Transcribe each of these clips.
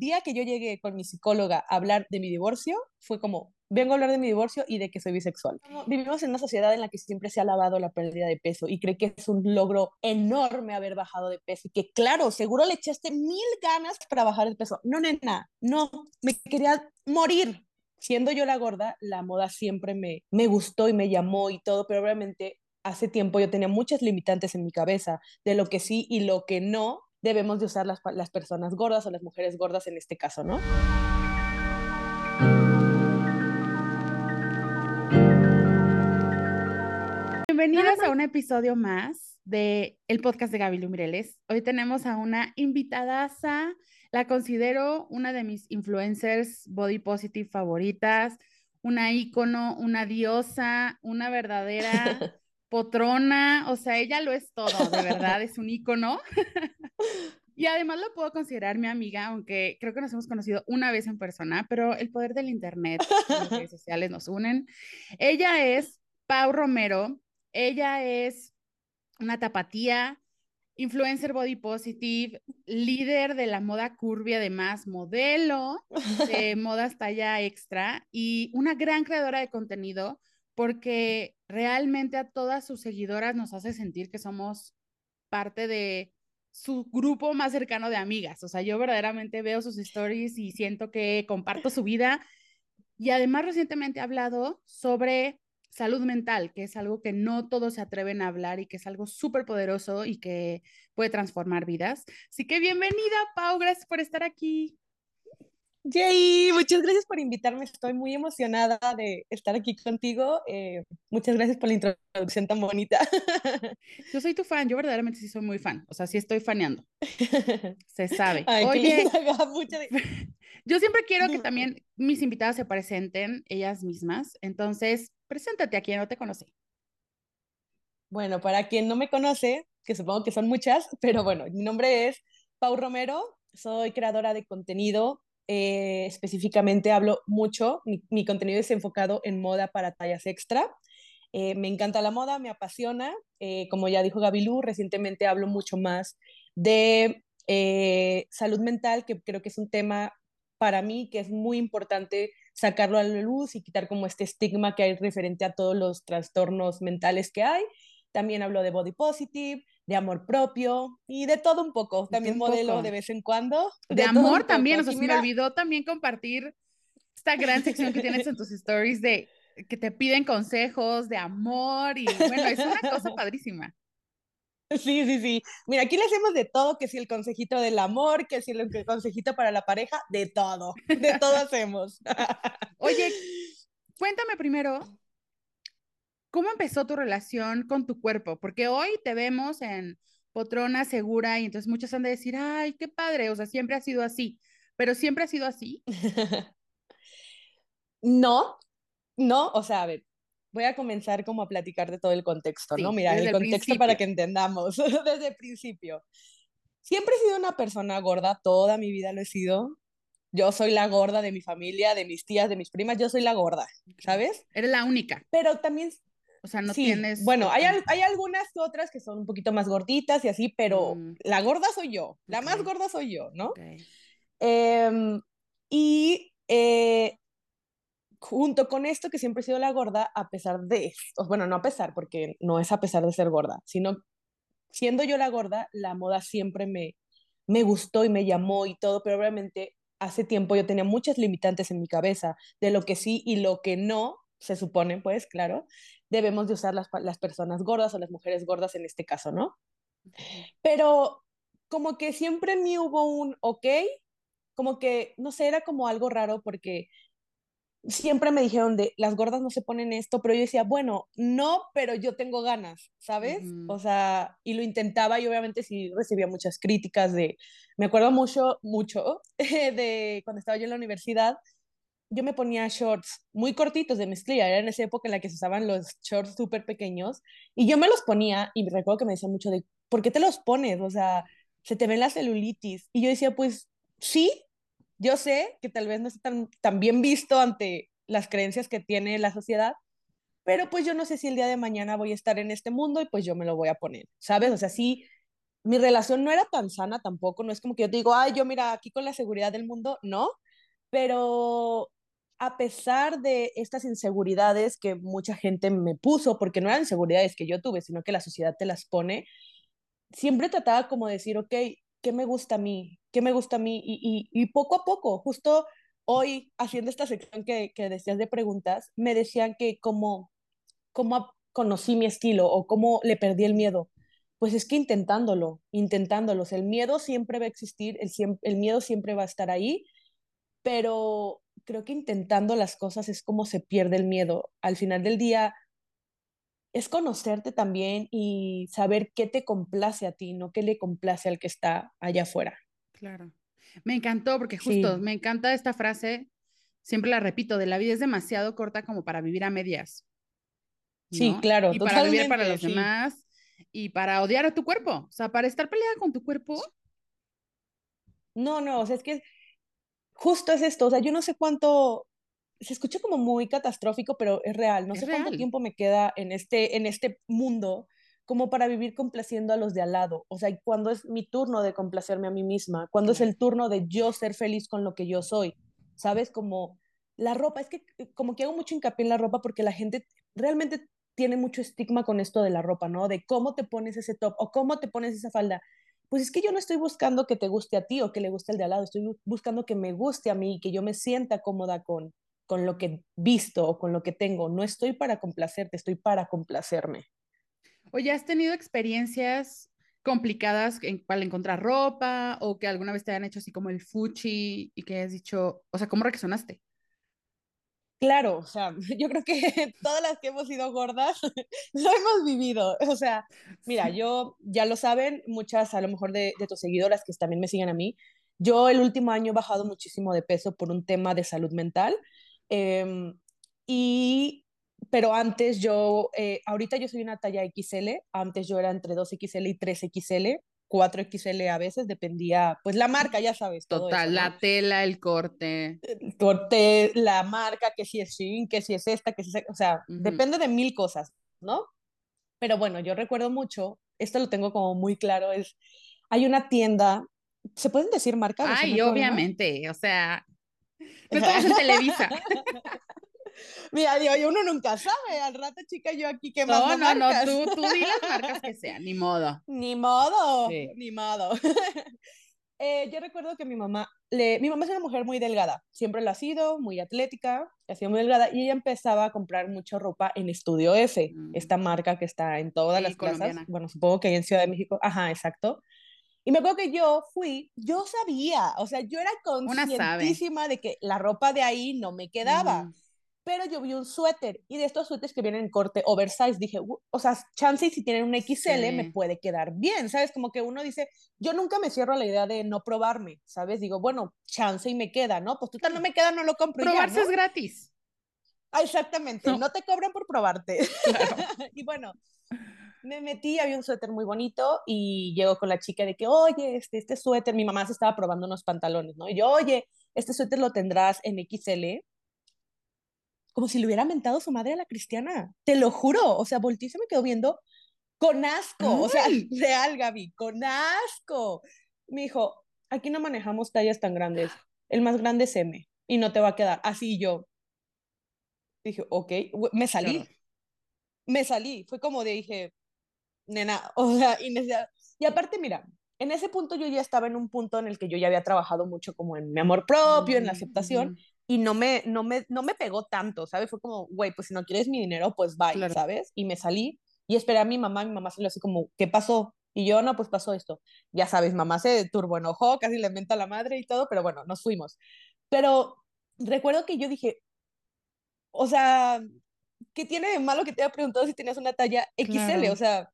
día que yo llegué con mi psicóloga a hablar de mi divorcio, fue como, vengo a hablar de mi divorcio y de que soy bisexual. Vivimos en una sociedad en la que siempre se ha alabado la pérdida de peso y cree que es un logro enorme haber bajado de peso y que claro, seguro le echaste mil ganas para bajar el peso. No, nena, no, me quería morir. Siendo yo la gorda, la moda siempre me, me gustó y me llamó y todo, pero obviamente hace tiempo yo tenía muchas limitantes en mi cabeza de lo que sí y lo que no debemos de usar las, las personas gordas o las mujeres gordas en este caso, ¿no? Bienvenidos a un episodio más de el podcast de Gaby Lumireles. Hoy tenemos a una invitadaza, la considero una de mis influencers body positive favoritas, una ícono, una diosa, una verdadera potrona, o sea, ella lo es todo, de verdad, es un ícono. y además lo puedo considerar mi amiga, aunque creo que nos hemos conocido una vez en persona, pero el poder del internet, las redes sociales nos unen. Ella es Pau Romero, ella es una tapatía, influencer body positive, líder de la moda curvy, además modelo de modas talla extra y una gran creadora de contenido porque realmente a todas sus seguidoras nos hace sentir que somos parte de su grupo más cercano de amigas. O sea, yo verdaderamente veo sus stories y siento que comparto su vida. Y además recientemente ha hablado sobre salud mental, que es algo que no todos se atreven a hablar y que es algo súper poderoso y que puede transformar vidas. Así que bienvenida, Pau, gracias por estar aquí. Jay, muchas gracias por invitarme. Estoy muy emocionada de estar aquí contigo. Eh, muchas gracias por la introducción tan bonita. Yo soy tu fan, yo verdaderamente sí soy muy fan. O sea, sí estoy faneando. Se sabe. Oye, yo siempre quiero que también mis invitadas se presenten ellas mismas. Entonces, preséntate a quien no te conoce. Bueno, para quien no me conoce, que supongo que son muchas, pero bueno, mi nombre es Pau Romero, soy creadora de contenido eh, específicamente hablo mucho, mi, contenido es enfocado en moda para tallas extra. Eh, me encanta la moda, me apasiona. Eh, como ya dijo Gabilú, recientemente hablo mucho más de salud mental, que creo que es un tema para mí que es muy importante sacarlo a la luz y quitar como este estigma que hay referente a todos los trastornos mentales que hay. También hablo de body positive, de amor propio y de todo un poco. También modelo de vez en cuando. De, amor también, o sea, se me olvidó también compartir esta gran sección que tienes en tus stories de que te piden consejos de amor y bueno, es una cosa padrísima. Sí, sí, sí. Mira, aquí le hacemos de todo, que si el consejito del amor, que si el consejito para la pareja, de todo, de todo hacemos. Oye, cuéntame primero, ¿Cómo empezó tu relación con tu cuerpo? Porque hoy te vemos en potrona segura y entonces muchos han de decir, ay, qué padre, o sea, siempre ha sido así, pero siempre ha sido así. no, no, o sea, a ver, voy a comenzar como a platicar de todo el contexto, ¿no? Mira, el contexto para que entendamos desde el principio. Siempre he sido una persona gorda, toda mi vida lo he sido. Yo soy la gorda de mi familia, de mis tías, de mis primas, yo soy la gorda, ¿sabes? Eres la única. Pero también o sea, no tienes. Bueno, hay, hay, algunas otras que son un poquito más gorditas y así, pero mm. la gorda soy yo. La más gorda soy yo, ¿no? Em, y eh, junto con esto, que siempre he sido la gorda, a pesar de. Bueno, no a pesar, porque no es a pesar de ser gorda, sino siendo yo la gorda, la moda siempre me, me gustó y me llamó y todo, pero obviamente hace tiempo yo tenía muchas limitantes en mi cabeza de lo que sí y lo que no, se supone, pues, claro debemos de usar las, las personas gordas o las mujeres gordas en este caso, ¿no? Pero como que siempre en mí hubo un ok, como que, no sé, era como algo raro porque siempre me dijeron de las gordas no se ponen esto, pero yo decía, bueno, no, pero yo tengo ganas, ¿sabes? O sea, y lo intentaba y obviamente sí recibía muchas críticas de, me acuerdo mucho, mucho de cuando estaba yo en la universidad, yo me ponía shorts muy cortitos de mezclilla, era en esa época en la que se usaban los shorts súper pequeños, y yo me los ponía y recuerdo que me decían mucho de, ¿por qué te los pones? O sea, se te ven la celulitis. Y yo decía, pues sí, yo sé que tal vez no está tan, tan bien visto ante las creencias que tiene la sociedad, pero pues yo no sé si el día de mañana voy a estar en este mundo y pues yo me lo voy a poner, ¿sabes? O sea, sí, mi relación no era tan sana tampoco, no es como que yo te digo, ay, yo mira, aquí con la seguridad del mundo, no, pero a pesar de estas inseguridades que mucha gente me puso, porque no eran inseguridades que yo tuve, sino que la sociedad te las pone, siempre trataba como de decir, ok, ¿qué me gusta a mí? ¿Qué me gusta a mí? Y, y, y poco a poco, justo hoy haciendo esta sección que, que decías de preguntas, me decían que como, cómo conocí mi estilo o cómo le perdí el miedo. Pues es que intentándolo, intentándolo. el miedo siempre va a existir, el, el miedo siempre va a estar ahí, pero creo que intentando las cosas es como se pierde el miedo. Al final del día, es conocerte también y saber qué te complace a ti, no qué le complace al que está allá afuera. Claro. Me encantó porque justo me encanta esta frase, siempre la repito, de la vida es demasiado corta como para vivir a medias. Sí, claro. Y para vivir para los demás y para odiar a tu cuerpo, o sea, para estar peleada con tu cuerpo. No, no, o sea, es que justo es esto, o sea, yo no sé cuánto, se escucha como muy catastrófico, pero es real. No sé cuánto tiempo me queda en este, en este mundo como para vivir complaciendo a los de al lado. O sea, cuando es mi turno de complacerme a mí misma, cuando es el turno de yo ser feliz con lo que yo soy, ¿sabes? Como la ropa, es que eh, como que hago mucho hincapié en la ropa porque la gente realmente tiene mucho estigma con esto de la ropa, ¿no? De cómo te pones ese top o cómo te pones esa falda. Pues es que yo no estoy buscando que te guste a ti o que le guste al de al lado, estoy buscando que me guste a mí y que yo me sienta cómoda con, con lo que visto o con lo que tengo. No estoy para complacerte, estoy para complacerme. Oye, ¿has tenido experiencias complicadas en, para encontrar ropa o que alguna vez te hayan hecho así como el fuchi y que has dicho, o sea, ¿cómo reaccionaste? Claro, o sea, yo creo que todas las que hemos sido gordas lo hemos vivido. O sea, mira, yo, ya lo saben, muchas a lo mejor de, de tus seguidoras que también me siguen a mí, yo el último año he bajado muchísimo de peso por un tema de salud mental Em, y, pero antes yo, eh, ahorita yo soy una talla XL, antes yo era entre 2XL y 3XL, 4XL a veces, dependía, pues la marca, ya sabes. Total, la tela, el corte. El corte, la marca, que si es Shein, que si es esta, que si es, o sea, depende de mil cosas, ¿no? Pero bueno, yo recuerdo mucho, esto lo tengo como muy claro, es, hay una tienda, ¿se pueden decir marcas? Ay, obviamente, o sea, no estamos en Televisa. Mira, digo, uno nunca sabe. Al rato, chica, yo aquí que No, no, no, tú, tú di las marcas que sean, ni modo. Ni modo, ni modo. Eh, yo recuerdo que mi mamá, le, mi mamá es una mujer muy delgada, siempre lo ha sido, muy atlética, ha sido muy delgada, y ella empezaba a comprar mucha ropa en Estudio F, mm. esta marca que está en todas las plazas, bueno, supongo que hay en Ciudad de México, ajá, exacto. Y me acuerdo que yo fui, yo sabía, o sea, yo era conscientísima de que la ropa de ahí no me quedaba. Pero yo vi un suéter y de estos suéteres que vienen en corte oversize, dije, o sea, chance y si tienen un XL me puede quedar bien, ¿sabes? Como que uno dice, yo nunca me cierro a la idea de no probarme, ¿sabes? Digo, bueno, chance y me queda, ¿no? Pues total no me queda, no lo compro. Probarse es gratis. Ah, exactamente, no. te cobran por probarte. y bueno, me metí, había un suéter muy bonito y llego con la chica de que, oye, este, este suéter, mi mamá se estaba probando unos pantalones, ¿no? Y yo, oye, este suéter lo tendrás en XL. Como si le hubiera mentado su madre a la cristiana, te lo juro. O sea, volteé y se me quedó viendo con asco, o sea, real, Gaby, con asco. Me dijo, aquí no manejamos tallas tan grandes, el más grande es M y no te va a quedar. Así yo. Dije, ok, me salí. Me salí, fue como de dije, nena, o sea, y aparte, mira, en ese punto yo ya estaba en un punto en el que yo ya había trabajado mucho como en mi amor propio, en la aceptación, y no me, no, me, no me pegó tanto, ¿sabes? Fue como, güey, pues si no quieres mi dinero, pues bye, ¿sabes? Y me salí y esperé a mi mamá, mi mamá lo así como, ¿qué pasó? Y yo, no, pues pasó esto. Ya sabes, mamá se turbo enojó, casi le inventa a la madre y todo, pero bueno, nos fuimos. Pero recuerdo que yo dije, o sea, ¿qué tiene de malo que te haya preguntado si tenías una talla XL? O sea,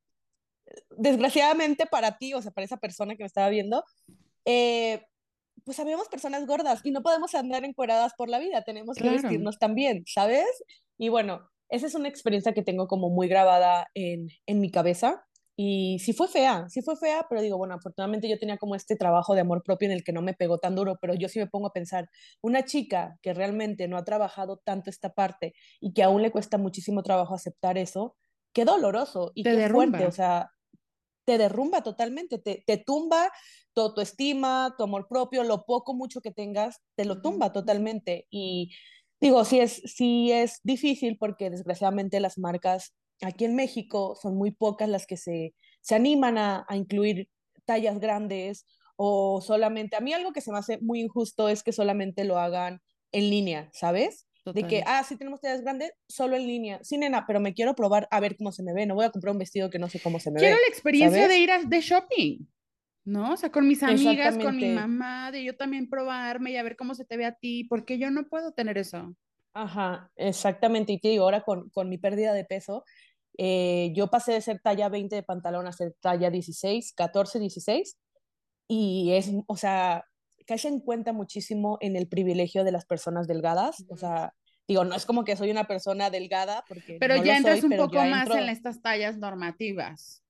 desgraciadamente para ti, o sea, para esa persona que me estaba viendo, eh, pues habíamos personas gordas y no podemos andar encueradas por la vida, tenemos que vestirnos también, ¿sabes? Y bueno, esa es una experiencia que tengo como muy grabada en, en mi cabeza. Y sí fue fea, sí fue fea, pero digo, bueno, afortunadamente yo tenía como este trabajo de amor propio en el que no me pegó tan duro, pero yo sí me pongo a pensar, una chica que realmente no ha trabajado tanto esta parte y que aún le cuesta muchísimo trabajo aceptar eso, qué doloroso y qué fuerte, o sea, te derrumba totalmente, te, te tumba tu autoestima, tu amor propio, lo poco, mucho que tengas, te lo tumba totalmente. Y digo, sí es, sí es difícil porque desgraciadamente las marcas aquí en México son muy pocas las que se, se animan a, a incluir tallas grandes o solamente, a mí algo que se me hace muy injusto es que solamente lo hagan en línea, ¿sabes? De que, ah, sí tenemos tallas grandes, solo en línea. Sí, nena, pero me quiero probar a ver cómo se me ve. No voy a comprar un vestido que no sé cómo se me ve. Quiero la experiencia de ir a, de shopping, ¿no? O sea, con mis amigas, con mi mamá, de yo también probarme y a ver cómo se te ve a ti, porque yo no puedo tener eso. Ajá, exactamente. Y te digo, ahora con, con mi pérdida de peso, eh, yo pasé de ser talla 20 de pantalón a ser talla 16, 14, 16. Y es, o sea, en cuenta muchísimo en el privilegio de las personas delgadas. O sea, digo, no es como que soy una persona delgada, porque. Pero ya entras un poco más en estas tallas normativas.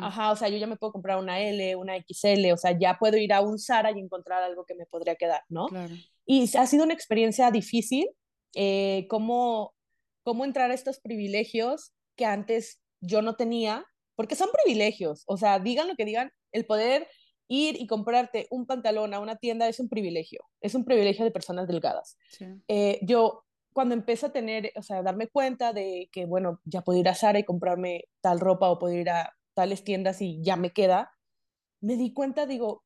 Ajá, o sea, yo ya me puedo comprar una L, una XL, o sea, ya puedo ir a un Zara y encontrar algo que me podría quedar, ¿no? Claro. Y ha sido una experiencia difícil, eh, cómo, cómo entrar a estos privilegios que antes yo no tenía, porque son privilegios, o sea, digan lo que digan, el poder ir y comprarte un pantalón a una tienda es un privilegio, es un privilegio de personas delgadas. Eh, yo cuando empecé a tener, o sea, darme cuenta de que, bueno, ya puedo ir a Zara y comprarme tal ropa o puedo ir a tales tiendas y ya me queda, me di cuenta, digo,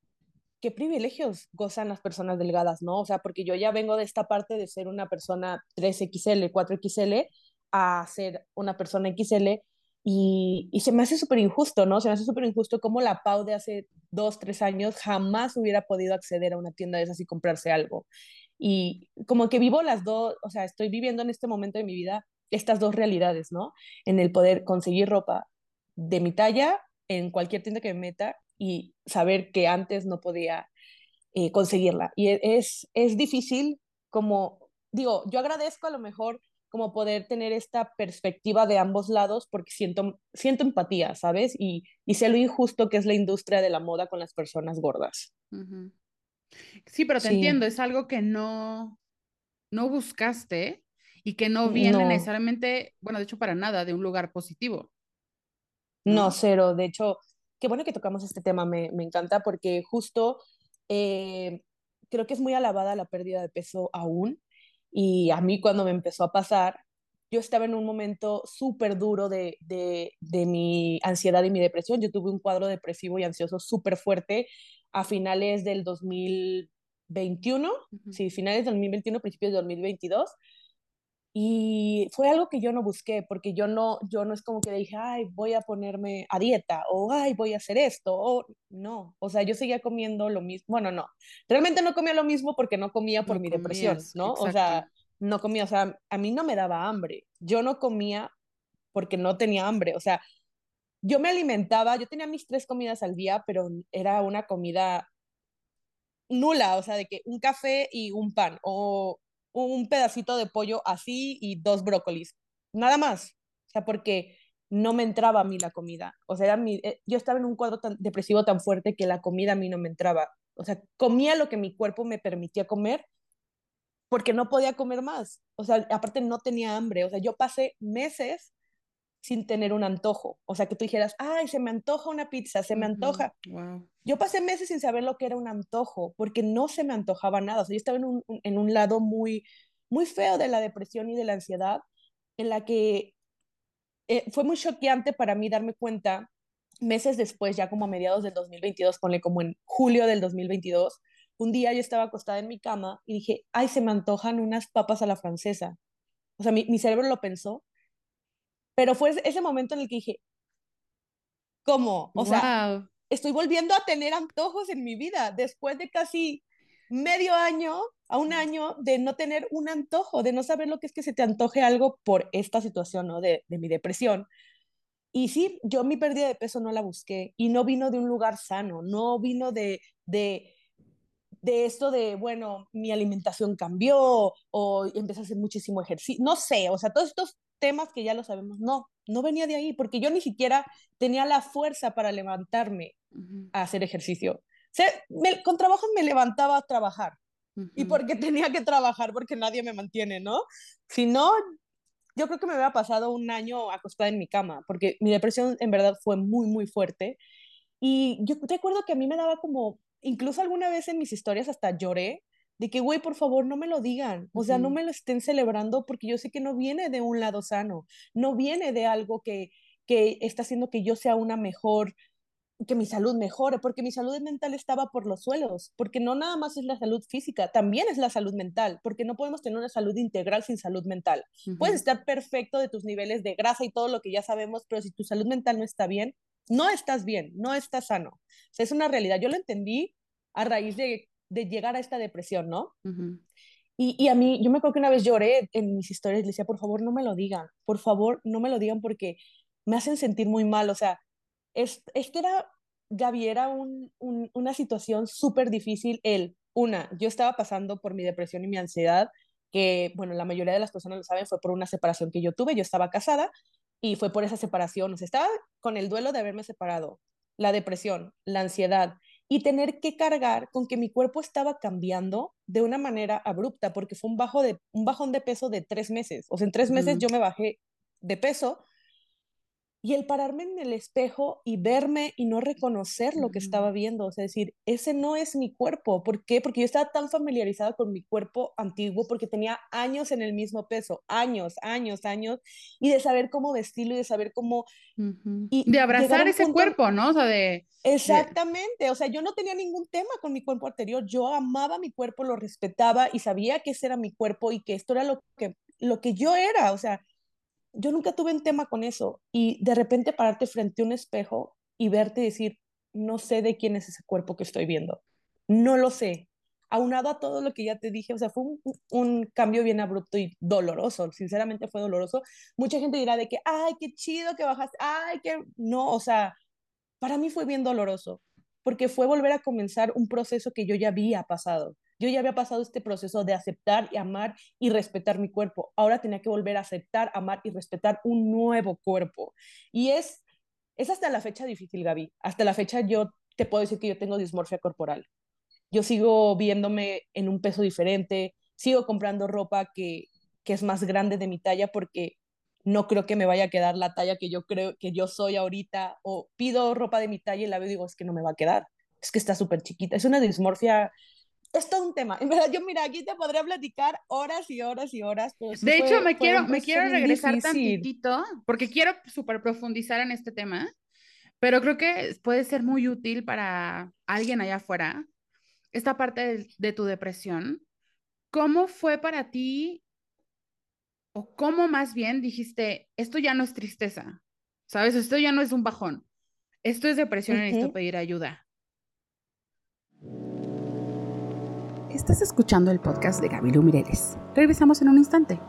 qué privilegios gozan las personas delgadas, ¿no? O sea, porque yo ya vengo de esta parte de ser una persona 3XL, 4XL, a ser una persona XL y, y se me hace súper injusto, ¿no? Se me hace súper injusto como la Pau de hace dos, tres años jamás hubiera podido acceder a una tienda de esas y comprarse algo. Y como que vivo las dos, o sea, estoy viviendo en este momento de mi vida estas dos realidades, ¿no? En el poder conseguir ropa de mi talla en cualquier tienda que me meta y saber que antes no podía eh, conseguirla. Y e, es, es difícil como, digo, yo agradezco a lo mejor como poder tener esta perspectiva de ambos lados porque siento, siento empatía, ¿sabes? Y, y sé lo injusto que es la industria de la moda con las personas gordas. Sí, pero te entiendo, es algo que no, no buscaste y que no viene necesariamente, bueno, de hecho para nada, de un lugar positivo. No, cero. De hecho, qué bueno que tocamos este tema, me, me encanta porque justo eh, creo que es muy alabada la pérdida de peso aún y a mí cuando me empezó a pasar, yo estaba en un momento súper duro de, de, de, mi ansiedad y mi depresión. Yo tuve un cuadro depresivo y ansioso súper fuerte a finales del 2021, sí, finales del 2021, principios del 2022. Y fue algo que yo no busqué, porque yo no, yo no es como que dije, ay, voy a ponerme a dieta, o ay, voy a hacer esto, o no, o sea, yo seguía comiendo lo mismo, bueno, no, realmente no comía lo mismo porque no comía por mi depresión, ¿no? O sea, no comía, o sea, a mí no me daba hambre, yo no comía porque no tenía hambre, o sea, yo me alimentaba, yo tenía mis tres comidas al día, pero era una comida nula, o sea, de que un café y un pan, o un pedacito de pollo así y dos brócolis, nada más, o sea, porque no me entraba a mí la comida, o sea, era mi, eh, yo estaba en un cuadro tan depresivo tan fuerte que la comida a mí no me entraba, o sea, comía lo que mi cuerpo me permitía comer porque no podía comer más, o sea, aparte no tenía hambre, o sea, yo pasé meses sin tener un antojo. O sea, que tú dijeras, ay, se me antoja una pizza, se me antoja. Yo pasé meses sin saber lo que era un antojo, porque no se me antojaba nada. O sea, yo estaba en un, en un lado muy, muy feo de la depresión y de la ansiedad, en la que eh, fue muy choqueante para mí darme cuenta meses después, ya como a mediados del 2022, ponle como en julio del 2022, un día yo estaba acostada en mi cama y dije, ay, se me antojan unas papas a la francesa. O sea, mi, mi cerebro lo pensó pero fue ese momento en el que dije, ¿cómo? O sea, estoy volviendo a tener antojos en mi vida después de casi medio año a un año de no tener un antojo, de no saber lo que es que se te antoje algo por esta situación, ¿no? De, de mi depresión. Y sí, yo mi pérdida de peso no la busqué y no vino de un lugar sano, no vino de, de, de esto de, bueno, mi alimentación cambió o empecé a hacer muchísimo ejercicio, no sé, o sea, todos estos temas que ya lo sabemos. No, no venía de ahí, porque yo ni siquiera tenía la fuerza para levantarme a hacer ejercicio. O sea, con trabajo me levantaba a trabajar. Y porque tenía que trabajar, porque nadie me mantiene, ¿no? Si no, yo creo que me había pasado un año acostada en mi cama, porque mi depresión en verdad fue muy, muy fuerte. Y yo recuerdo que a mí me daba como, incluso alguna vez en mis historias hasta lloré, de que, güey, por favor, no me lo digan, o sea, no me lo estén celebrando porque yo sé que no viene de un lado sano, no viene de algo que, que está haciendo que yo sea una mejor que mi salud mejore, porque mi salud mental estaba por los suelos, porque no nada más es la salud física, también es la salud mental, porque no podemos tener una salud integral sin salud mental. Puedes estar perfecto de tus niveles de grasa y todo lo que ya sabemos, pero si tu salud mental no está bien, no estás bien, no estás sano. O sea, es una realidad. Yo lo entendí a raíz de, de llegar a esta depresión, ¿no? y, y, a mí, yo me acuerdo que una vez lloré en mis historias, le decía, por favor, no me lo digan, por favor, no me lo digan porque me hacen sentir muy mal, o sea, es, es que era, Gaby, era un, una situación súper difícil. Él, una, yo estaba pasando por mi depresión y mi ansiedad, que, bueno, la mayoría de las personas lo saben, fue por una separación que yo tuve, yo estaba casada y fue por esa separación, o sea, estaba con el duelo de haberme separado, la depresión, la ansiedad y tener que cargar con que mi cuerpo estaba cambiando de una manera abrupta, porque fue un, bajo de, un bajón de peso de tres meses, o sea, en tres meses yo me bajé de peso y el pararme en el espejo y verme y no reconocer lo que estaba viendo, o sea, decir, ese no es mi cuerpo. ¿Por qué? Porque yo estaba tan familiarizada con mi cuerpo antiguo porque tenía años en el mismo peso, años, años, años, y de saber cómo vestirlo y de saber cómo... y de abrazar ese cuerpo, ¿no? O sea, de... Exactamente, o sea, yo no tenía ningún tema con mi cuerpo anterior, yo amaba mi cuerpo, lo respetaba y sabía que ese era mi cuerpo y que esto era lo que, lo que yo era, o sea, yo nunca tuve un tema con eso y de repente pararte frente a un espejo y verte y decir, no sé de quién es ese cuerpo que estoy viendo, no lo sé. Aunado a todo lo que ya te dije, o sea, fue un, un cambio bien abrupto y doloroso, sinceramente fue doloroso. Mucha gente dirá de que, ay, qué chido que bajaste, ay, que no, o sea, para mí fue bien doloroso, porque fue volver a comenzar un proceso que yo ya había pasado. Yo ya había pasado este proceso de aceptar y amar y respetar mi cuerpo. Ahora tenía que volver a aceptar, amar y respetar un nuevo cuerpo. Y es, es hasta la fecha difícil, Gaby. Hasta la fecha yo te puedo decir que yo tengo dismorfia corporal. Yo sigo viéndome en un peso diferente, sigo comprando ropa que, que es más grande de mi talla porque no creo que me vaya a quedar la talla que yo creo que yo soy ahorita o pido ropa de mi talla y la veo y digo, es que no me va a quedar, es que está súper chiquita. Es una dismorfia es todo un tema. En verdad, yo mira, aquí te podría platicar horas y horas y horas. de hecho, me quiero, me quiero regresar tantitito porque quiero súper profundizar en este tema, pero creo que puede ser muy útil para alguien allá afuera esta parte de, de tu depresión. ¿Cómo fue para ti o cómo más bien dijiste, esto ya no es tristeza, ¿sabes? Esto ya no es un bajón, esto es depresión y necesito pedir ayuda. Estás escuchando el podcast de Gabriel Mireles. Regresamos en un instante.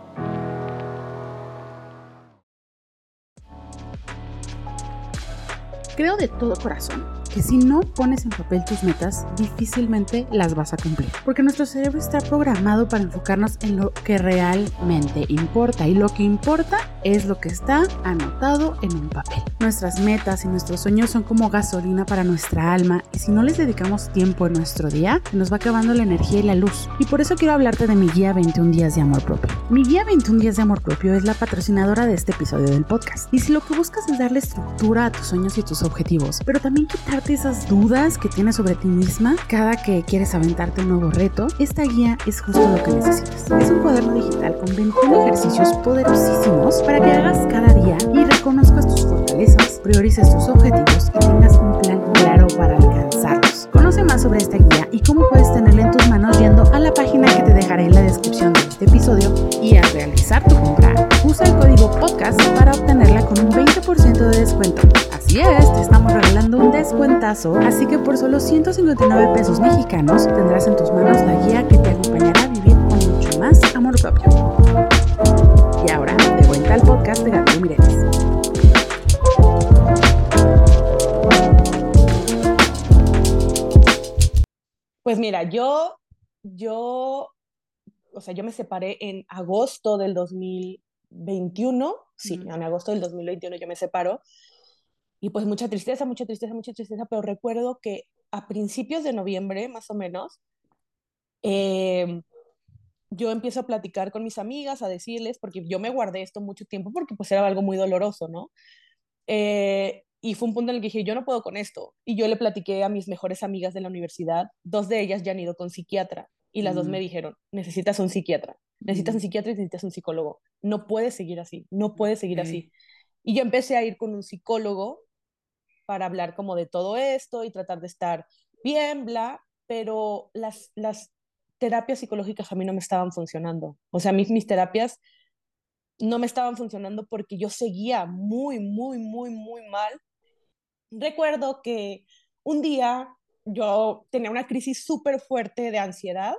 Creo de todo corazón que si no pones en papel tus metas, difícilmente las vas a cumplir. Porque nuestro cerebro está programado para enfocarnos en lo que realmente importa. Y lo que importa es lo que está anotado en un papel. Nuestras metas y nuestros sueños son como gasolina para nuestra alma. Y si no les dedicamos tiempo en nuestro día, nos va acabando la energía y la luz. Y por eso quiero hablarte de mi guía 21 días de amor propio. Mi guía 21 días de amor propio es la patrocinadora de este episodio del podcast. Y si lo que buscas es darle estructura a tus sueños y tus objetivos, pero también quitar esas dudas que tienes sobre ti misma cada que quieres aventarte un nuevo reto, esta guía es justo lo que necesitas. Es un cuaderno digital con 21 ejercicios poderosísimos para que hagas cada día y reconozcas tus fortalezas, priorices tus objetivos y tengas un plan claro para alcanzarlos. Conoce más sobre esta guía y cómo puedes tenerla en tus manos yendo a la página que te dejaré en la descripción de este episodio y al realizar tu compra, usa el código podcast para obtenerla con un 20% de descuento. Así es, te estamos regalando un descuentazo, así que por solo 159 pesos mexicanos tendrás en tus manos la guía que te acompañará a vivir con mucho más amor propio. Y ahora, de vuelta al podcast de Gabriel Mireles. Pues mira, yo, yo, o sea, yo me separé en agosto del 2021, sí, en agosto del 2021 yo me separo, y pues mucha tristeza, mucha tristeza, mucha tristeza, pero recuerdo que a principios de noviembre, más o menos, em, yo empiezo a platicar con mis amigas, a decirles, porque yo me guardé esto mucho tiempo porque pues era algo muy doloroso, ¿no? Eh, y fue un punto en el que dije, yo no puedo con esto. Y yo le platiqué a mis mejores amigas de la universidad, dos de ellas ya han ido con psiquiatra, y las dos me dijeron, necesitas un psiquiatra, necesitas un psiquiatra y necesitas un psicólogo. No puedes seguir así, no puedes seguir así. Y yo empecé a ir con un psicólogo para hablar como de todo esto y tratar de estar bien, bla, pero las, las terapias psicológicas a mí no me estaban funcionando. O sea, mis, mis terapias no me estaban funcionando porque yo seguía muy, muy, muy, muy mal. Recuerdo que un día yo tenía una crisis súper fuerte de ansiedad,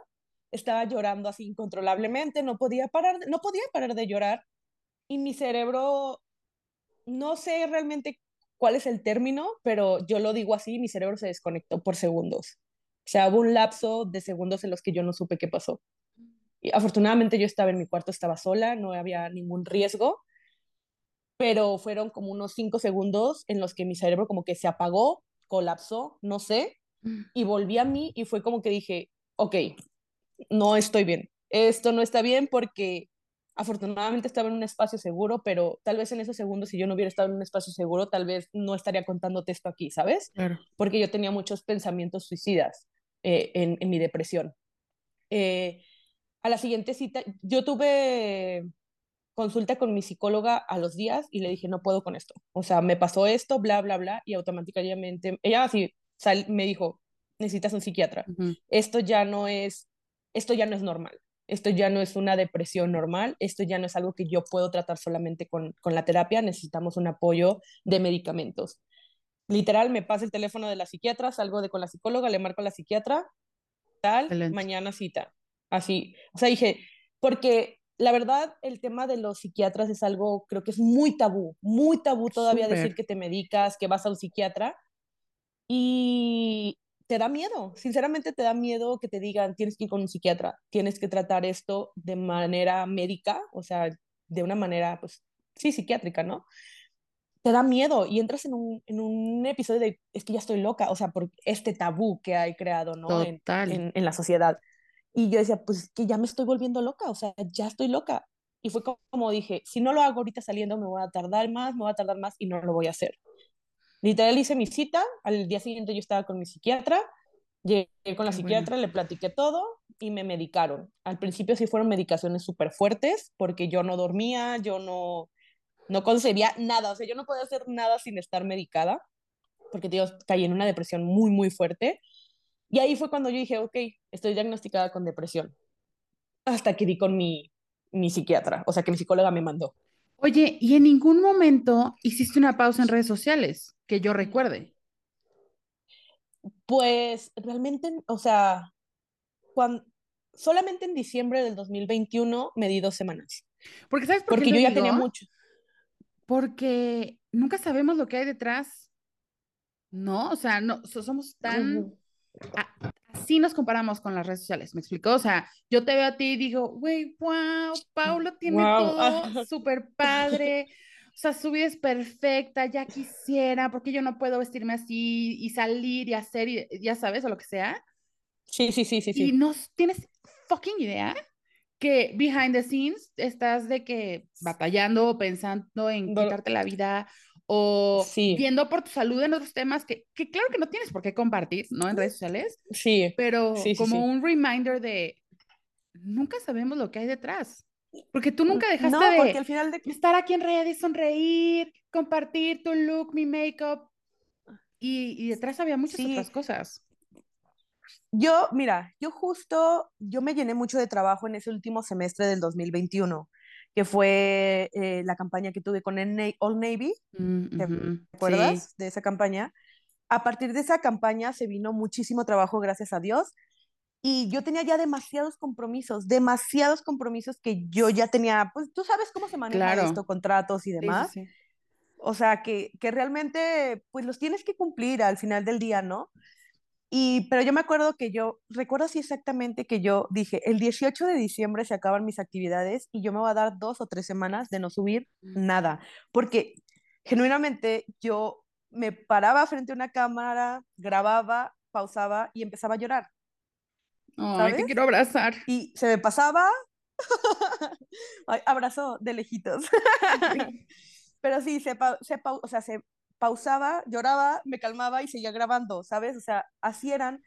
estaba llorando así incontrolablemente, no podía parar, no podía parar de llorar y mi cerebro, no sé realmente cuál es el término, pero yo lo digo así, mi cerebro se desconectó por segundos. O sea, hubo un lapso de segundos en los que yo no supe qué pasó. Y afortunadamente yo estaba en mi cuarto, estaba sola, no había ningún riesgo, pero fueron como unos cinco segundos en los que mi cerebro como que se apagó, colapsó, no sé, mm. y volví a mí y fue como que dije, ok, no estoy bien, esto no está bien porque afortunadamente estaba en un espacio seguro, pero tal vez en esos segundos, si yo no hubiera estado en un espacio seguro, tal vez no estaría contándote esto aquí, ¿sabes? Claro. Porque yo tenía muchos pensamientos suicidas eh, en, en, mi depresión. Eh, a la siguiente cita, yo tuve consulta con mi psicóloga a los días y le dije, no puedo con esto. O sea, me pasó esto, bla, bla, bla, y automáticamente, ella así me dijo, necesitas un psiquiatra. Esto ya no es, esto ya no es normal. Esto ya no es una depresión normal, esto ya no es algo que yo puedo tratar solamente con, con la terapia, necesitamos un apoyo de medicamentos. Literal, me pasa el teléfono de la psiquiatra, salgo de con la psicóloga, le marco a la psiquiatra, tal, mañana cita. Así, o sea, dije, porque la verdad el tema de los psiquiatras es algo, creo que es muy tabú, muy tabú todavía decir que te medicas, que vas a un psiquiatra. Y te da miedo, sinceramente te da miedo que te digan, tienes que ir con un psiquiatra, tienes que tratar esto de manera médica, o sea, de una manera, pues, sí, psiquiátrica, ¿no? Te da miedo y entras en un, en un episodio de, es que ya estoy loca, o sea, por este tabú que hay creado, ¿no? En, en, en la sociedad. Y yo decía, pues que ya me estoy volviendo loca, o sea, ya estoy loca. Y fue como dije, si no lo hago ahorita saliendo, me voy a tardar más, me voy a tardar más y no lo voy a hacer. Literal hice mi cita, al día siguiente yo estaba con mi psiquiatra, llegué con la psiquiatra, le platiqué todo y me medicaron. Al principio sí fueron medicaciones súper fuertes porque yo no dormía, yo no, no concebía nada, o sea, yo no podía hacer nada sin estar medicada porque Dios caí en una depresión muy, muy fuerte y ahí fue cuando yo dije, ok, estoy diagnosticada con depresión. Hasta que di con mi, mi psiquiatra, o sea, que mi psicóloga me mandó. Oye, ¿y en ningún momento hiciste una pausa en redes sociales que yo recuerde? Pues realmente, o sea, cuando, solamente en diciembre del 2021 me di dos semanas. Porque, ¿sabes por Porque yo ya tenía mucho. Porque nunca sabemos lo que hay detrás. ¿No? O sea, no, somos tan así nos comparamos con las redes sociales, ¿me explicó? O sea, yo te veo a ti y digo, güey, wow, Paulo tiene todo súper padre, o sea, su vida es perfecta, ya quisiera, porque yo no puedo vestirme así y salir y hacer, y, ya sabes, o lo que sea. Sí, sí, sí, sí. Y no tienes fucking idea que behind the scenes estás de que batallando, pensando en quitarte la vida o viendo por tu salud en otros temas que, que, claro que no tienes por qué compartir, ¿no? En redes sociales. Sí. Pero como un reminder de, nunca sabemos lo que hay detrás. Porque tú nunca dejaste no, porque al final de... estar aquí en redes, sonreír, compartir tu look, mi make-up. Y, y, detrás había muchas otras cosas. Yo, mira, yo justo, yo me llené mucho de trabajo en ese último semestre del 2021 que fue eh, la campaña que tuve con el Old Navy, mm, ¿te acuerdas de esa campaña? A partir de esa campaña se vino muchísimo trabajo, gracias a Dios, y yo tenía ya demasiados compromisos, demasiados compromisos que yo ya tenía, pues tú sabes cómo se maneja esto, contratos y demás. o sea, que, que realmente, pues los tienes que cumplir al final del día, ¿no? Y, pero yo me acuerdo que yo, recuerdo así exactamente que yo dije, el 18 de diciembre se acaban mis actividades y yo me voy a dar dos o tres semanas de no subir mm. nada, porque genuinamente yo me paraba frente a una cámara, grababa, pausaba y empezaba a llorar. Ay, te quiero abrazar. Y se me pasaba. abrazo de lejitos. Pero sí, se, se, o sea, se pausaba, lloraba, me calmaba y seguía grabando, ¿sabes? O sea, así eran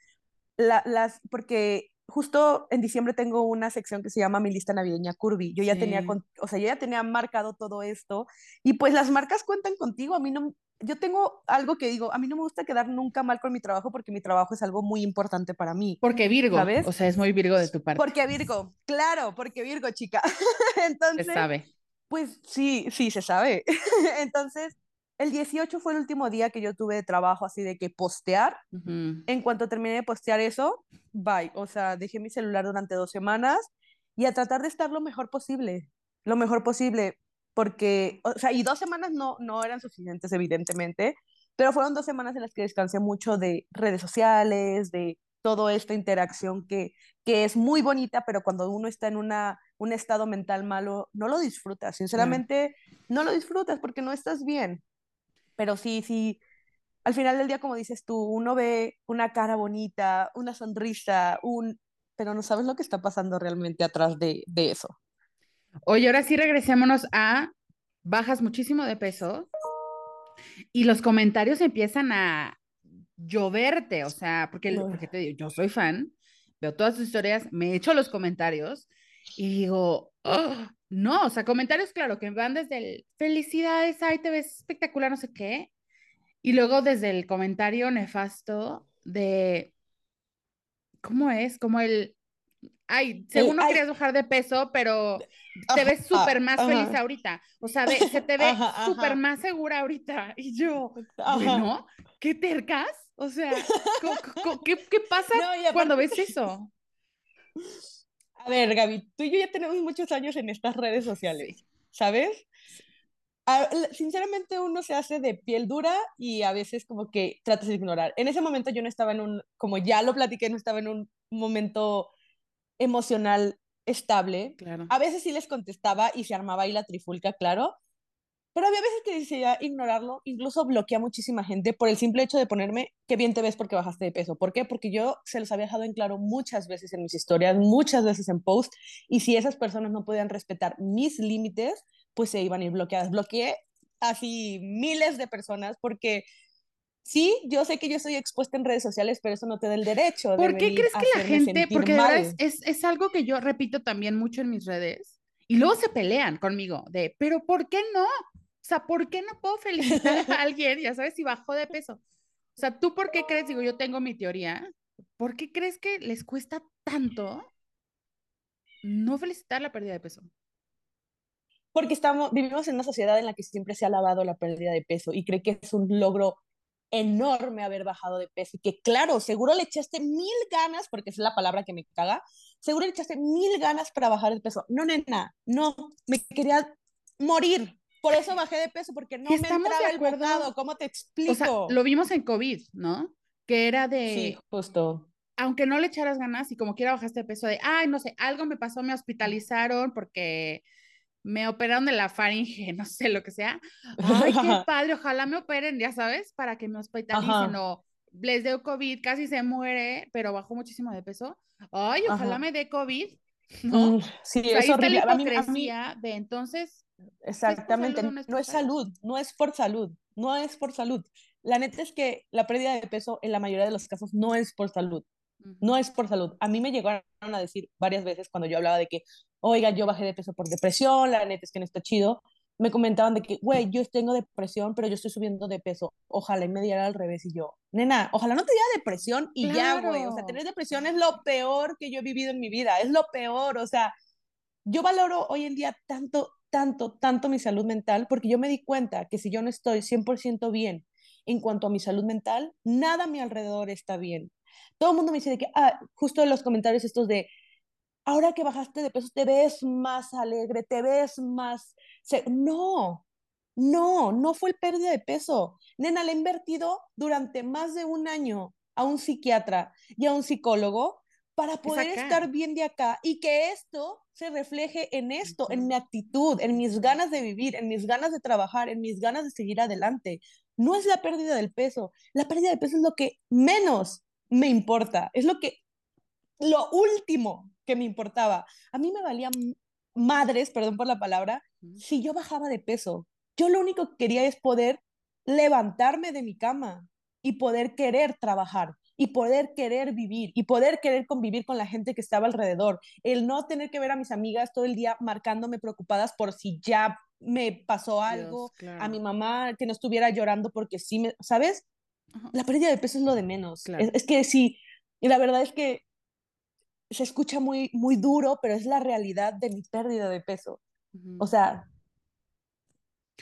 las, porque justo en diciembre tengo una sección que se llama Mi lista navideña Curvy. Yo ya tenía, o sea, yo ya tenía marcado todo esto y pues las marcas cuentan contigo. A mí no, yo tengo algo que digo, a mí no me gusta quedar nunca mal con mi trabajo porque mi trabajo es algo muy importante para mí. Porque Virgo, ¿sabes? O sea, es muy Virgo de tu parte. Porque Virgo, claro, porque Virgo, chica. Entonces, se sabe. Pues sí, sí, se sabe. Entonces, el 18 fue el último día que yo tuve de trabajo así de que postear. En cuanto terminé de postear eso, bye. O sea, dejé mi celular durante dos semanas y a tratar de estar lo mejor posible. Lo mejor posible. Porque, o sea, y dos semanas no, no eran suficientes, evidentemente, pero fueron dos semanas en las que descansé mucho de redes sociales, de toda esta interacción que, que es muy bonita, pero cuando uno está en una, un estado mental malo, no lo disfrutas. Sinceramente, no lo disfrutas porque no estás bien. Pero sí, sí, al final del día, como dices tú, uno ve una cara bonita, una sonrisa, un... pero no sabes lo que está pasando realmente atrás de, de eso. Oye, ahora sí regresémonos a bajas muchísimo de peso y los comentarios empiezan a lloverte, o sea, porque, porque te digo, yo soy fan, veo todas tus historias, me echo los comentarios y digo, oh, no, o sea, comentarios, claro, que van desde el felicidades, ay, te ves espectacular, no sé qué. Y luego desde el comentario nefasto de, ¿cómo es? Como el, ay, según no querías bajar de peso, pero te ves súper más feliz ahorita. O sea, se te ve súper más segura ahorita. Y yo, bueno, ¿qué tercas? O sea, ¿qué, qué pasa cuando ves eso? A ver, Gaby, tú y yo ya tenemos muchos años en estas redes sociales, ¿sabes? sinceramente uno se hace de piel dura y a veces como que tratas de ignorar. En ese momento yo no estaba en un, como ya lo platiqué, no estaba en un momento emocional estable. Claro. A veces sí les contestaba y se armaba ahí la trifulca, claro, pero había veces que decidía ignorarlo, incluso bloqueé a muchísima gente por el simple hecho de ponerme qué bien te ves porque bajaste de peso. ¿Por qué? Porque yo se los había dejado en claro muchas veces en mis historias, muchas veces en post, y si esas personas no podían respetar mis límites, pues se iban a ir bloqueadas. Bloqueé así miles de personas porque sí, yo sé que yo estoy expuesta en redes sociales, pero eso no te da el derecho. De ¿Por qué crees que la gente, porque es, es algo que yo repito también mucho en mis redes, y luego se pelean conmigo de, pero ¿por qué no? O sea, ¿por qué no puedo felicitar a alguien, ya sabes, si bajó de peso? O sea, ¿tú por qué crees? Digo, yo tengo mi teoría. ¿Por qué crees que les cuesta tanto no felicitar la pérdida de peso? Porque estamos, vivimos en una sociedad en la que siempre se ha alabado la pérdida de peso y cree que es un logro enorme haber bajado de peso y que claro, seguro le echaste mil ganas, porque es la palabra que me caga, seguro le echaste mil ganas para bajar el peso. No, nena, no, me quería morir, por eso bajé de peso, porque no me entraba el bocado. ¿Cómo te explico? O sea, lo vimos en COVID, ¿no? Que era de... Sí, justo. Aunque no le echaras ganas y como quiera bajaste de peso de, ay, no sé, algo me pasó, me hospitalizaron porque me operaron de la faringe, no sé, lo que sea. Ay, qué padre, ojalá me operen, ya sabes, para que me hospitalicen o les dio COVID, casi se muere, pero bajó muchísimo de peso. Ay, ojalá me dé COVID, ¿no? Mm, sí, es horrible. la hipocresía de entonces Exactamente, no es, salud, no es por salud, no es por salud. La neta es que la pérdida de peso en la mayoría de los casos no es por salud, no es por salud. A mí me llegaron a decir varias veces cuando yo hablaba de que, oiga, yo bajé de peso por depresión, la neta es que no está chido, me comentaban de que, güey, yo tengo depresión, pero yo estoy subiendo de peso. Ojalá y me diera al revés. Y yo, nena, ojalá no te diera depresión y ya, güey. O sea, tener depresión es lo peor que yo he vivido en mi vida. Es lo peor. O sea, yo valoro hoy en día tanto tanto, tanto mi salud mental, porque yo me di cuenta que si yo no estoy 100% bien en cuanto a mi salud mental, nada a mi alrededor está bien. Todo el mundo me dice de que, ah, justo en los comentarios estos de, ahora que bajaste de peso, te ves más alegre, te ves más... No, no, no fue el pérdida de peso. Nena, le he invertido durante más de un año a un psiquiatra y a un psicólogo para poder estar bien de acá y que esto se refleje en esto, en mi actitud, en mis ganas de vivir, en mis ganas de trabajar, en mis ganas de seguir adelante. No es la pérdida del peso, la pérdida del peso es lo que menos me importa, es lo que lo último que me importaba. A mí me valían madres, perdón por la palabra, si yo bajaba de peso. Yo lo único que quería es poder levantarme de mi cama y poder querer trabajar y poder querer vivir y poder querer convivir con la gente que estaba alrededor. El no tener que ver a mis amigas todo el día marcándome preocupadas por si ya me pasó algo, a mi mamá que no estuviera llorando porque sí me, ¿sabes? La pérdida de peso es lo de menos. Es, que sí, y la verdad es que se escucha muy, muy duro, pero es la realidad de mi pérdida de peso. O sea,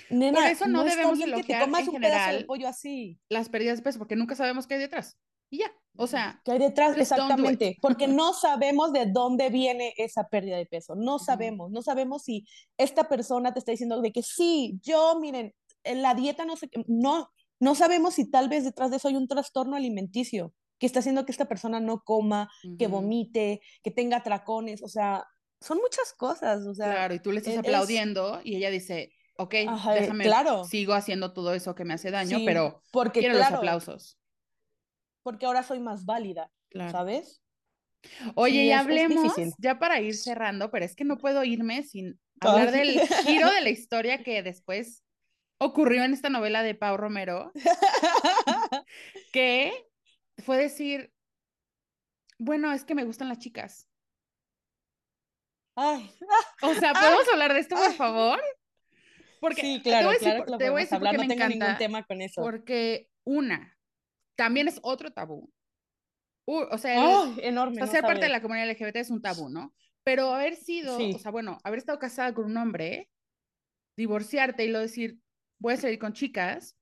Nena, Por eso no, debemos que te comas un pedazo de pollo así. Las pérdidas de peso, porque nunca sabemos qué hay detrás. Y ya, o sea. ¿Qué hay detrás? Exactamente. Porque no sabemos de dónde viene esa pérdida de peso. No sabemos. No sabemos si esta persona te está diciendo de que sí, yo, miren, en la dieta no sé qué. No, no sabemos si tal vez detrás de eso hay un trastorno alimenticio que está haciendo que esta persona no coma, que vomite, que tenga tracones. O sea, son muchas cosas. O sea, claro, y tú le estás aplaudiendo y ella dice, ok, déjame, claro. sigo haciendo todo eso que me hace daño, pero porque, quiero los aplausos. Porque ahora soy más válida, ¿sabes? Oye, y hablemos, ya para ir cerrando, pero es que no puedo irme sin hablar del giro de la historia que después ocurrió en esta novela de Pau Romero, que fue decir, bueno, es que me gustan las chicas. Ay. O sea, ¿podemos hablar de esto, por favor? Porque sí, claro, te voy a decir, te voy a decir hablar, no tengo ningún tema con eso. Porque una, también es otro tabú. o sea, enorme. O sea, ser parte de la comunidad LGBT es un tabú, ¿no? Pero haber sido, o sea, bueno, haber estado casada con un hombre, divorciarte y lo decir, voy a salir con chicas,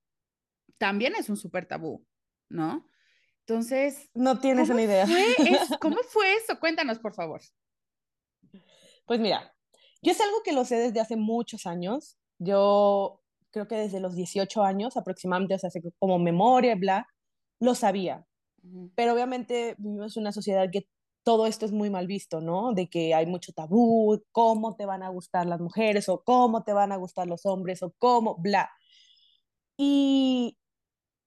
también es un súper tabú, ¿no? Entonces. No tienes una idea. ¿Cómo fue eso? Cuéntanos, por favor. Pues mira, yo es algo que lo sé desde hace muchos años. Yo creo que desde los 18 años aproximadamente, o sea, como memoria, bla, lo sabía. Pero obviamente vivimos en una sociedad que todo esto es muy mal visto, ¿no? De que hay mucho tabú, cómo te van a gustar las mujeres o cómo te van a gustar los hombres o cómo, bla. Y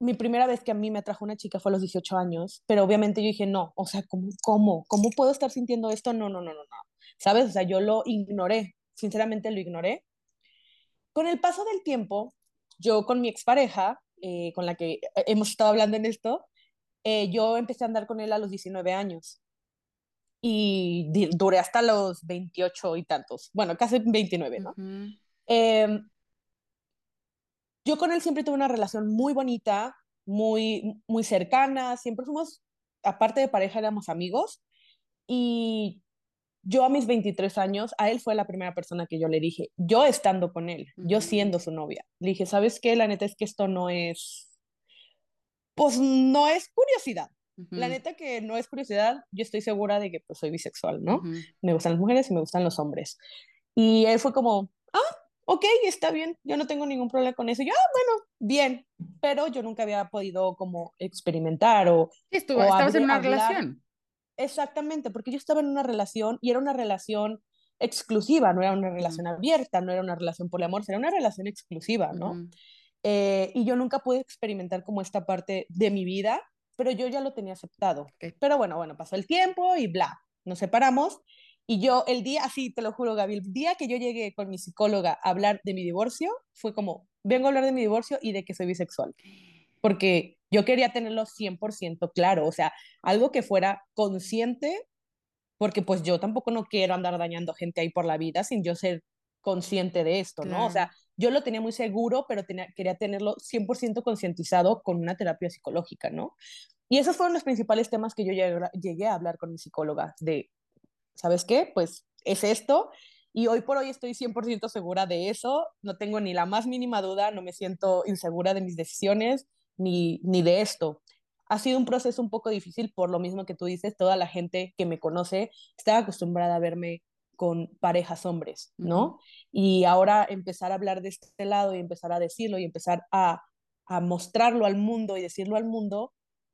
mi primera vez que a mí me atrajo una chica fue a los 18 años, pero obviamente yo dije, no, o sea, ¿cómo, cómo, cómo puedo estar sintiendo esto? No, no, no, no, no. ¿Sabes? O sea, yo lo ignoré, sinceramente lo ignoré. Con el paso del tiempo, yo con mi expareja, eh, con la que hemos estado hablando en esto, eh, yo empecé a andar con él a los 19 años. Y duré hasta los 28 y tantos, bueno, casi 29, ¿no? Em, yo con él siempre tuve una relación muy bonita, muy, muy cercana, siempre fuimos, aparte de pareja, éramos amigos. Y yo a mis 23 años, a él fue la primera persona que yo le dije, yo estando con él, yo siendo su novia. Le dije, ¿sabes qué? La neta es que esto no es, pues no es curiosidad. La neta que no es curiosidad, yo estoy segura de que pues soy bisexual, ¿no? Me gustan las mujeres y me gustan los hombres. Y él fue como, ah, ok, está bien, yo no tengo ningún problema con eso. yo, ah, bueno, bien, pero yo nunca había podido como experimentar o... Estuvo, estabas en una relación. Exactamente, porque yo estaba en una relación y era una relación exclusiva, no era una relación abierta, no era una relación poliamor, era una relación exclusiva, ¿no? Eh, y yo nunca pude experimentar como esta parte de mi vida, pero yo ya lo tenía aceptado. Pero bueno, bueno, pasó el tiempo y bla, nos separamos. Y yo el día, así te lo juro, Gaby, el día que yo llegué con mi psicóloga a hablar de mi divorcio, fue como, vengo a hablar de mi divorcio y de que soy bisexual. Porque yo quería tenerlo 100% claro, o sea, algo que fuera consciente, porque pues yo tampoco no quiero andar dañando gente ahí por la vida sin yo ser consciente de esto, ¿no? O sea, yo lo tenía muy seguro, pero tenía, quería tenerlo 100% concientizado con una terapia psicológica, ¿no? Y esos fueron los principales temas que yo llegué, a hablar con mi psicóloga, de, ¿sabes qué? Pues es esto, y hoy por hoy estoy 100% segura de eso, no tengo ni la más mínima duda, no me siento insegura de mis decisiones, ni, ni de esto. Ha sido un proceso un poco difícil por lo mismo que tú dices, toda la gente que me conoce está acostumbrada a verme con parejas hombres, ¿no? Y ahora empezar a hablar de este lado y empezar a decirlo y empezar a, a mostrarlo al mundo y decirlo al mundo,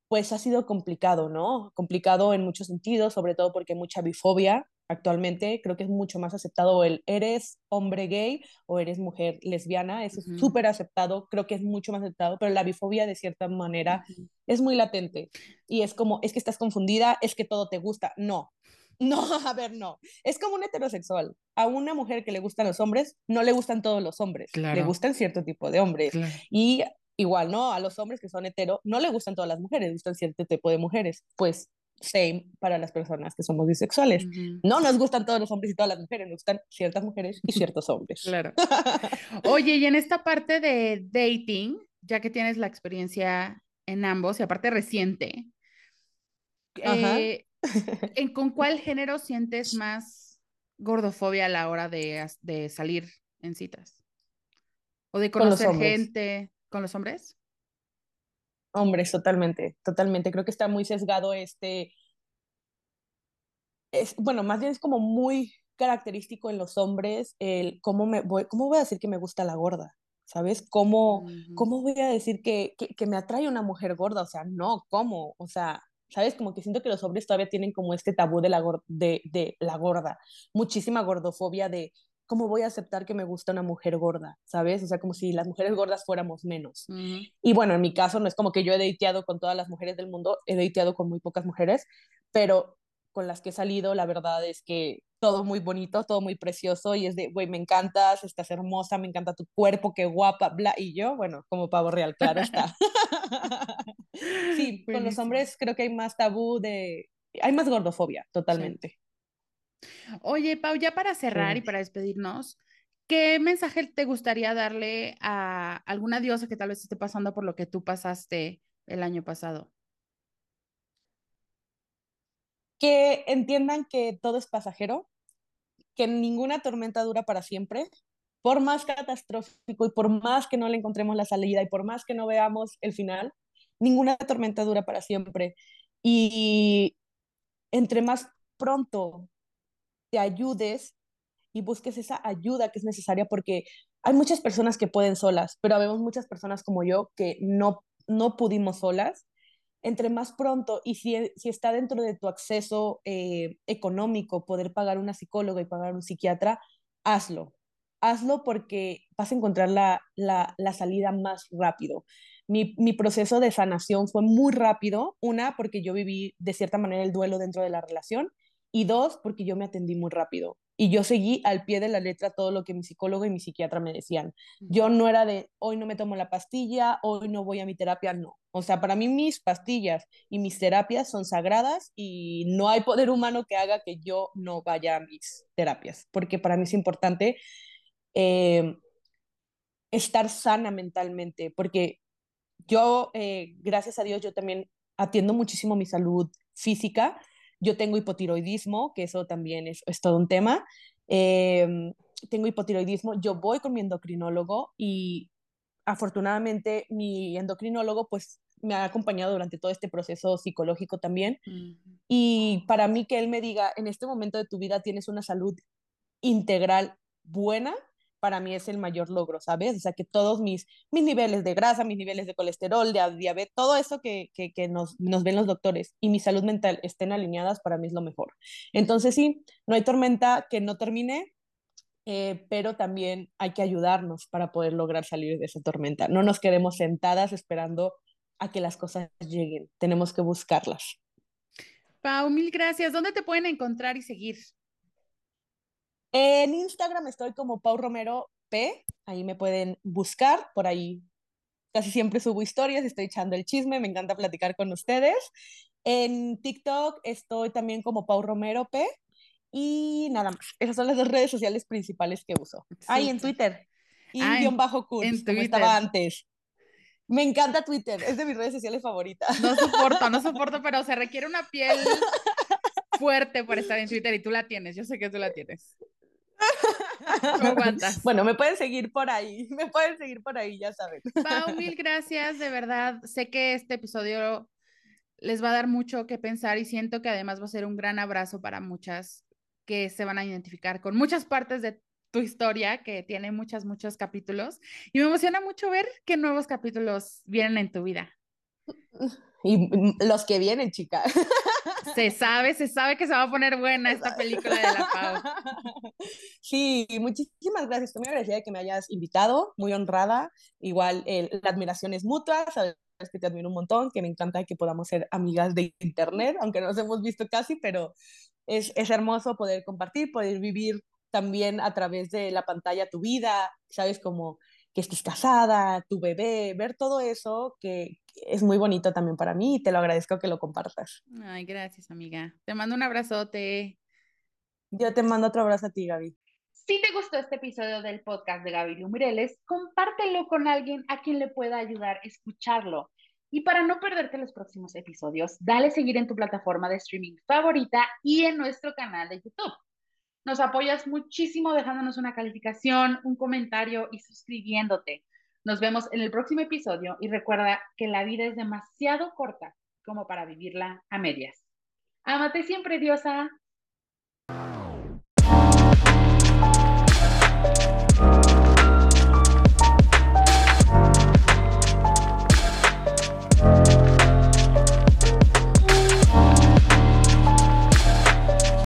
pues ha sido complicado, ¿no? Complicado en muchos sentidos, sobre todo porque hay mucha bifobia actualmente. Creo que es mucho más aceptado el eres hombre gay o eres mujer lesbiana. Eso es súper aceptado. Creo que es mucho más aceptado, pero la bifobia de cierta manera es muy latente. Y es como, es que estás confundida, es que todo te gusta. No. No, a ver, no. Es como un heterosexual. A una mujer que le gustan los hombres, no le gustan todos los hombres. Le gustan cierto tipo de hombres. Y igual, ¿no? A los hombres que son hetero, no le gustan todas las mujeres, le gustan cierto tipo de mujeres. Pues same para las personas que somos bisexuales. No nos gustan todos los hombres y todas las mujeres, nos gustan ciertas mujeres y ciertos hombres. Claro. Oye, y en esta parte de dating, ya que tienes la experiencia en ambos y aparte reciente, eh, ¿con cuál género sientes más gordofobia a la hora de, de salir en citas? ¿O de conocer gente con los hombres? Hombres, totalmente, totalmente. Creo que está muy sesgado este, es, bueno, más bien es como muy característico en los hombres el cómo me voy, cómo voy a decir que me gusta la gorda, ¿sabes? ¿Cómo, cómo voy a decir que, que, me atrae una mujer gorda? O sea, no, ¿cómo? O sea, ¿sabes? Como que siento que los hombres todavía tienen como este tabú de la, de, de la gorda, muchísima gordofobia de ¿cómo voy a aceptar que me gusta una mujer gorda? ¿Sabes? O sea, como si las mujeres gordas fuéramos menos. Y bueno, en mi caso no es como que yo he dateado con todas las mujeres del mundo, he dateado con muy pocas mujeres, pero con las que he salido, la verdad es que todo muy bonito, todo muy precioso y es de, güey, me encantas, estás hermosa, me encanta tu cuerpo, qué guapa, bla, y yo, bueno, como pavo real, claro está. sí, con los hombres creo que hay más tabú de, hay más gordofobia, totalmente. Oye, Pau, ya para cerrar y para despedirnos, ¿qué mensaje te gustaría darle a alguna diosa que tal vez esté pasando por lo que tú pasaste el año pasado? Que entiendan que todo es pasajero, que ninguna tormenta dura para siempre, por más catastrófico y por más que no le encontremos la salida y por más que no veamos el final, ninguna tormenta dura para siempre. Y entre más pronto te ayudes y busques esa ayuda que es necesaria porque hay muchas personas que pueden solas, pero vemos muchas personas como yo que no, no pudimos solas. Entre más pronto y si, si está dentro de tu acceso eh, económico poder pagar una psicóloga y pagar un psiquiatra, hazlo. Hazlo porque vas a encontrar la, la, la salida más rápido. Mi, mi, proceso de sanación fue muy rápido. Una, porque yo viví de cierta manera el duelo dentro de la relación y dos, porque yo me atendí muy rápido y yo seguí al pie de la letra todo lo que mi psicólogo y mi psiquiatra me decían. Yo no era de, hoy no me tomo la pastilla, hoy no voy a mi terapia, no. O sea, para mí mis pastillas y mis terapias son sagradas y no hay poder humano que haga que yo no vaya a mis terapias, porque para mí es importante eh, estar sana mentalmente, porque yo, eh, gracias a Dios, yo también atiendo muchísimo mi salud física, yo tengo hipotiroidismo, que eso también es, es todo un tema. Em, tengo hipotiroidismo, yo voy con mi endocrinólogo y afortunadamente mi endocrinólogo pues me ha acompañado durante todo este proceso psicológico también. Y para mí que él me diga, en este momento de tu vida tienes una salud integral buena, para mí es el mayor logro, ¿sabes? O sea, que todos mis, mis niveles de grasa, mis niveles de colesterol, de diabetes, todo eso que, que, que nos, nos, ven los doctores y mi salud mental estén alineadas, para mí es lo mejor. Entonces, sí, no hay tormenta que no termine, eh, pero también hay que ayudarnos para poder lograr salir de esa tormenta. No nos quedemos sentadas esperando a que las cosas lleguen, tenemos que buscarlas. Pau, mil gracias. ¿Dónde te pueden encontrar y seguir? En Instagram estoy como Pau Romero P, ahí me pueden buscar, por ahí casi siempre subo historias, estoy echando el chisme, me encanta platicar con ustedes. En TikTok estoy también como Pau Romero P y nada más. Esas son las dos redes sociales principales que uso. Ahí en Twitter. Y guion bajo curso, como estaba antes. Me encanta Twitter, es de mis redes sociales favoritas. No soporto, no soporto, pero se requiere una piel fuerte para estar en Twitter y tú la tienes, yo sé que tú la tienes. Bueno, me pueden seguir por ahí, me pueden seguir por ahí, ya saben. Pau, mil gracias, de verdad. Sé que este episodio les va a dar mucho que pensar y siento que además va a ser un gran abrazo para muchas que se van a identificar con muchas partes de tu historia, que tiene muchos, muchos capítulos. Y me emociona mucho ver qué nuevos capítulos vienen en tu vida. Y los que vienen, chica. Se sabe, se sabe que se va a poner buena esta película de la Pau. Sí, muchísimas gracias. Estoy muy agradecida de que me hayas invitado, muy honrada. Igual la admiración es mutua, sabes que te admiro un montón, que me encanta que podamos ser amigas de internet, aunque no nos hemos visto casi, pero es, es hermoso poder compartir, poder vivir también a través de la pantalla tu vida, sabes, como que estés casada, tu bebé, ver todo eso que es muy bonito también para mí y te lo agradezco que lo compartas. Ay, gracias, amiga. Te mando un abrazote. Yo te mando otro abrazo a ti, Gaby. Si te gustó este episodio del podcast de Gaby Lumireles, compártelo con alguien a quien le pueda ayudar a escucharlo. Y para no perderte los próximos episodios, dale seguir en tu plataforma de streaming favorita y en nuestro canal de YouTube. Nos apoyas muchísimo dejándonos una calificación, un comentario y suscribiéndote. Nos vemos en el próximo episodio y recuerda que la vida es demasiado corta como para vivirla a medias. Amate siempre, diosa.